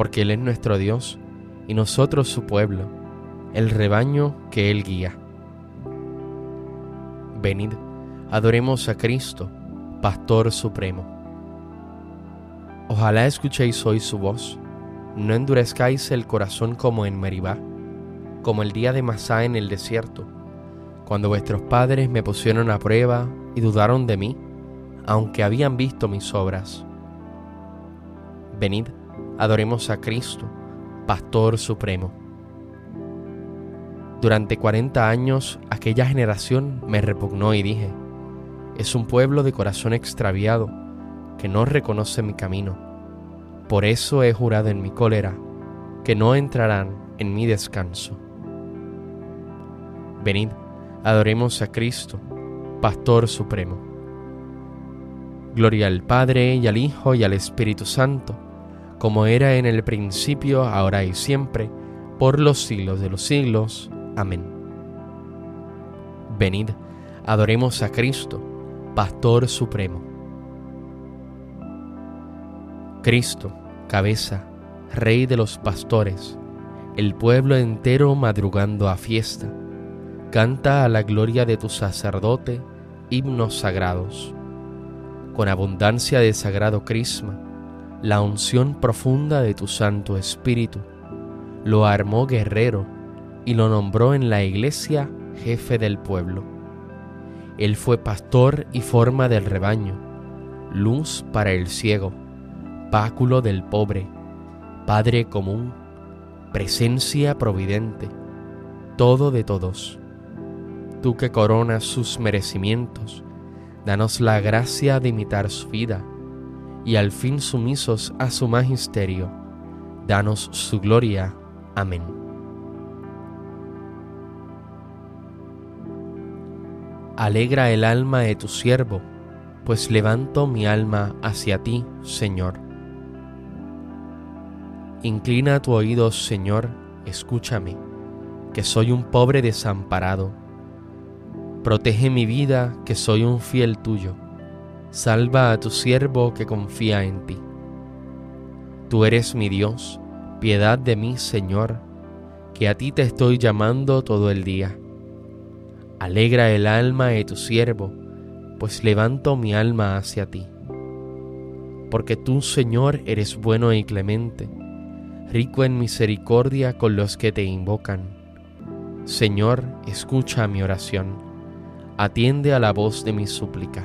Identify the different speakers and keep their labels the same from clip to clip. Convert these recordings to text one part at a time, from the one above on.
Speaker 1: porque Él es nuestro Dios y nosotros su pueblo, el rebaño que Él guía. Venid, adoremos a Cristo, Pastor Supremo. Ojalá escuchéis hoy su voz, no endurezcáis el corazón como en Meribá, como el día de Masá en el desierto, cuando vuestros padres me pusieron a prueba y dudaron de mí, aunque habían visto mis obras. Venid, adoremos a Cristo, Pastor Supremo. Durante cuarenta años aquella generación me repugnó y dije, es un pueblo de corazón extraviado que no reconoce mi camino. Por eso he jurado en mi cólera que no entrarán en mi descanso. Venid, adoremos a Cristo, Pastor Supremo. Gloria al Padre y al Hijo y al Espíritu Santo como era en el principio, ahora y siempre, por los siglos de los siglos. Amén. Venid, adoremos a Cristo, Pastor Supremo. Cristo, cabeza, Rey de los pastores, el pueblo entero madrugando a fiesta, canta a la gloria de tu sacerdote himnos sagrados. Con abundancia de sagrado crisma, la unción profunda de tu Santo Espíritu. Lo armó guerrero y lo nombró en la iglesia jefe del pueblo. Él fue pastor y forma del rebaño, luz para el ciego, báculo del pobre, Padre común, presencia providente, todo de todos. Tú que coronas sus merecimientos, danos la gracia de imitar su vida y al fin sumisos a su magisterio, danos su gloria. Amén. Alegra el alma de tu siervo, pues levanto mi alma hacia ti, Señor. Inclina tu oído, Señor, escúchame, que soy un pobre desamparado. Protege mi vida, que soy un fiel tuyo salva a tu siervo que confía en ti. Tú eres mi Dios, piedad de mí, Señor, que a ti te estoy llamando todo el día. Alegra el alma de tu siervo, pues levanto mi alma hacia ti. Porque tú, Señor, eres bueno y clemente, rico en misericordia con los que te invocan. Señor, escucha mi oración, atiende a la voz de mi súplica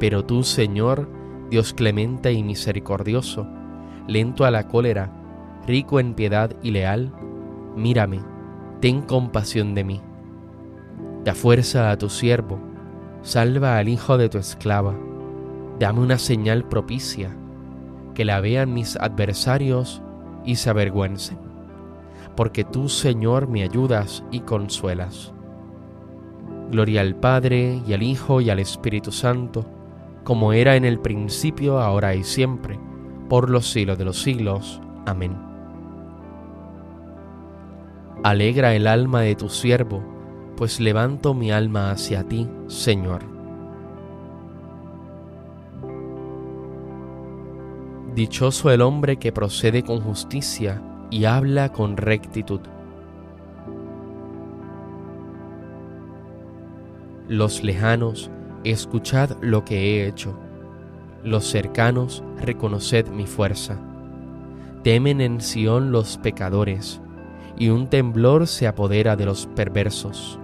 Speaker 1: Pero tú, Señor, Dios clemente y misericordioso, lento a la cólera, rico en piedad y leal, mírame, ten compasión de mí. Da fuerza a tu siervo, salva al hijo de tu esclava, dame una señal propicia, que la vean mis adversarios y se avergüencen, porque tú, Señor, me ayudas y consuelas. Gloria al Padre y al Hijo y al Espíritu Santo, como era en el principio, ahora y siempre, por los siglos de los siglos. Amén. Alegra el alma de tu siervo, pues levanto mi alma hacia ti, Señor. Dichoso el hombre que procede con justicia y habla con rectitud. Los lejanos, escuchad lo que he hecho. Los cercanos, reconoced mi fuerza. Temen en Sión los pecadores, y un temblor se apodera de los perversos.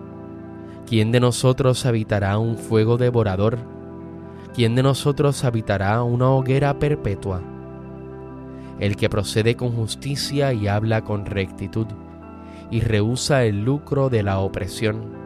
Speaker 1: ¿Quién de nosotros habitará un fuego devorador? ¿Quién de nosotros habitará una hoguera perpetua? El que procede con justicia y habla con rectitud, y rehúsa el lucro de la opresión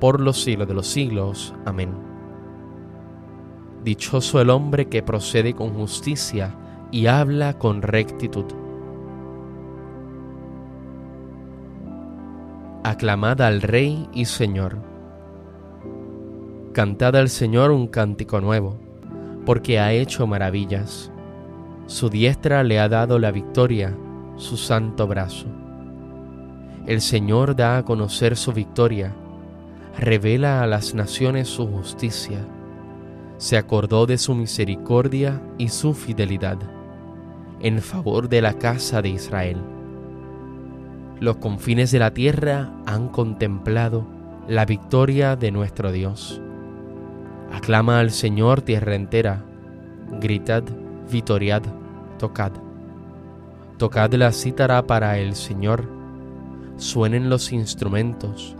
Speaker 1: por los siglos de los siglos. Amén. Dichoso el hombre que procede con justicia y habla con rectitud. Aclamad al Rey y Señor. Cantad al Señor un cántico nuevo, porque ha hecho maravillas. Su diestra le ha dado la victoria, su santo brazo. El Señor da a conocer su victoria revela a las naciones su justicia, se acordó de su misericordia y su fidelidad en favor de la casa de Israel. Los confines de la tierra han contemplado la victoria de nuestro Dios. Aclama al Señor tierra entera, gritad, vitoriad, tocad. Tocad la cítara para el Señor, suenen los instrumentos,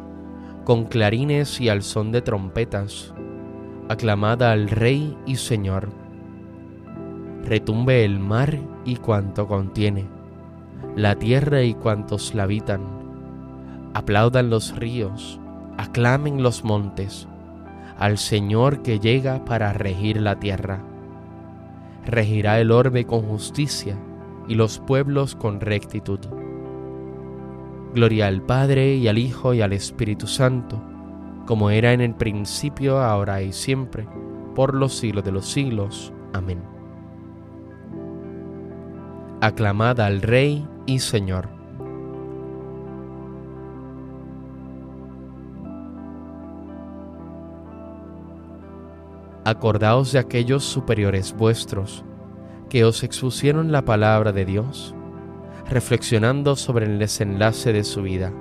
Speaker 1: con clarines y al son de trompetas, aclamada al Rey y Señor. Retumbe el mar y cuanto contiene, la tierra y cuantos la habitan. Aplaudan los ríos, aclamen los montes, al Señor que llega para regir la tierra. Regirá el orbe con justicia y los pueblos con rectitud Gloria al Padre y al Hijo y al Espíritu Santo, como era en el principio, ahora y siempre, por los siglos de los siglos. Amén. Aclamad al Rey y Señor. Acordaos de aquellos superiores vuestros, que os expusieron la palabra de Dios reflexionando sobre el desenlace de su vida.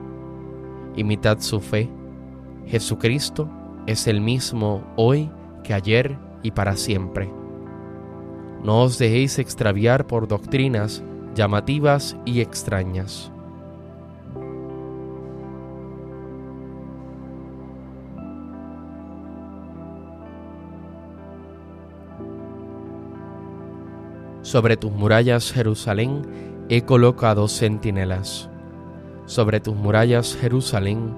Speaker 1: Imitad su fe. Jesucristo es el mismo hoy que ayer y para siempre. No os dejéis extraviar por doctrinas llamativas y extrañas. Sobre tus murallas, Jerusalén, he colocado centinelas. Sobre tus murallas, Jerusalén,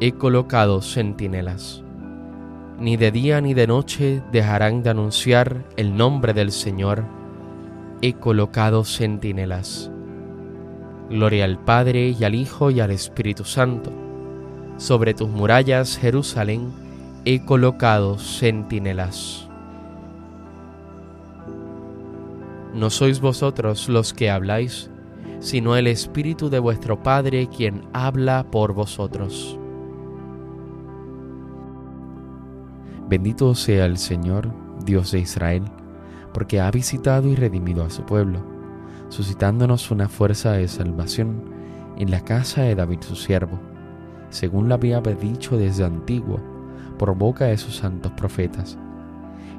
Speaker 1: he colocado centinelas. ni de día ni de noche dejarán de anunciar el nombre del Señor. He colocado centinelas. Gloria al Padre y al Hijo y al Espíritu Santo. Sobre tus murallas, Jerusalén, he colocado centinelas. No sois vosotros los que habláis, sino el Espíritu de vuestro Padre quien habla por vosotros. Bendito sea el Señor, Dios de Israel, porque ha visitado y redimido a su pueblo, suscitándonos una fuerza de salvación en la casa de David su siervo, según lo había dicho desde antiguo, por boca de sus santos profetas.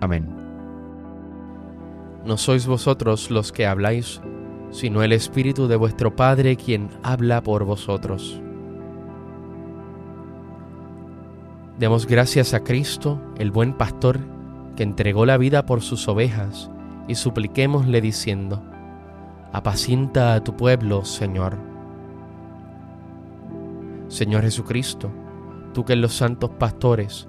Speaker 1: Amén. No sois vosotros los que habláis, sino el Espíritu de vuestro Padre quien habla por vosotros. Demos gracias a Cristo, el buen pastor, que entregó la vida por sus ovejas, y supliquémosle diciendo, apacienta a tu pueblo, Señor. Señor Jesucristo, tú que en los santos pastores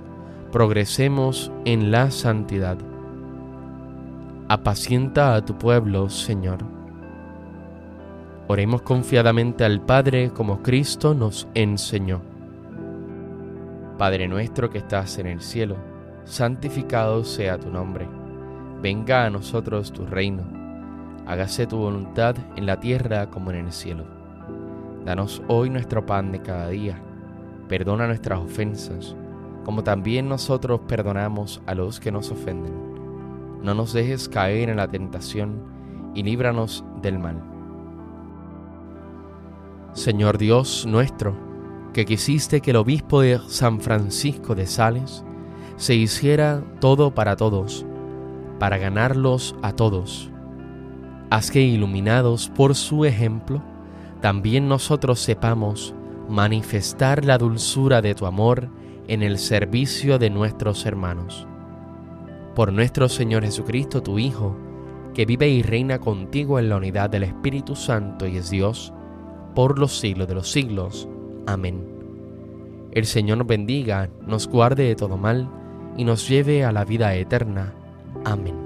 Speaker 1: progresemos en la santidad. Apacienta a tu pueblo, Señor. Oremos confiadamente al Padre como Cristo nos enseñó. Padre nuestro que estás en el cielo, santificado sea tu nombre. Venga a nosotros tu reino. Hágase tu voluntad en la tierra como en el cielo. Danos hoy nuestro pan de cada día. Perdona nuestras ofensas, como también nosotros perdonamos a los que nos ofenden. No nos dejes caer en la tentación y líbranos del mal. Señor Dios nuestro, que quisiste que el obispo de San Francisco de Sales se hiciera todo para todos, para ganarlos a todos. Haz que iluminados por su ejemplo, también nosotros sepamos manifestar la dulzura de tu amor en el servicio de nuestros hermanos. Por nuestro Señor Jesucristo, tu Hijo, que vive y reina contigo en la unidad del Espíritu Santo y es Dios, por los siglos de los siglos. Amén. El Señor nos bendiga, nos guarde de todo mal y nos lleve a la vida eterna. Amén.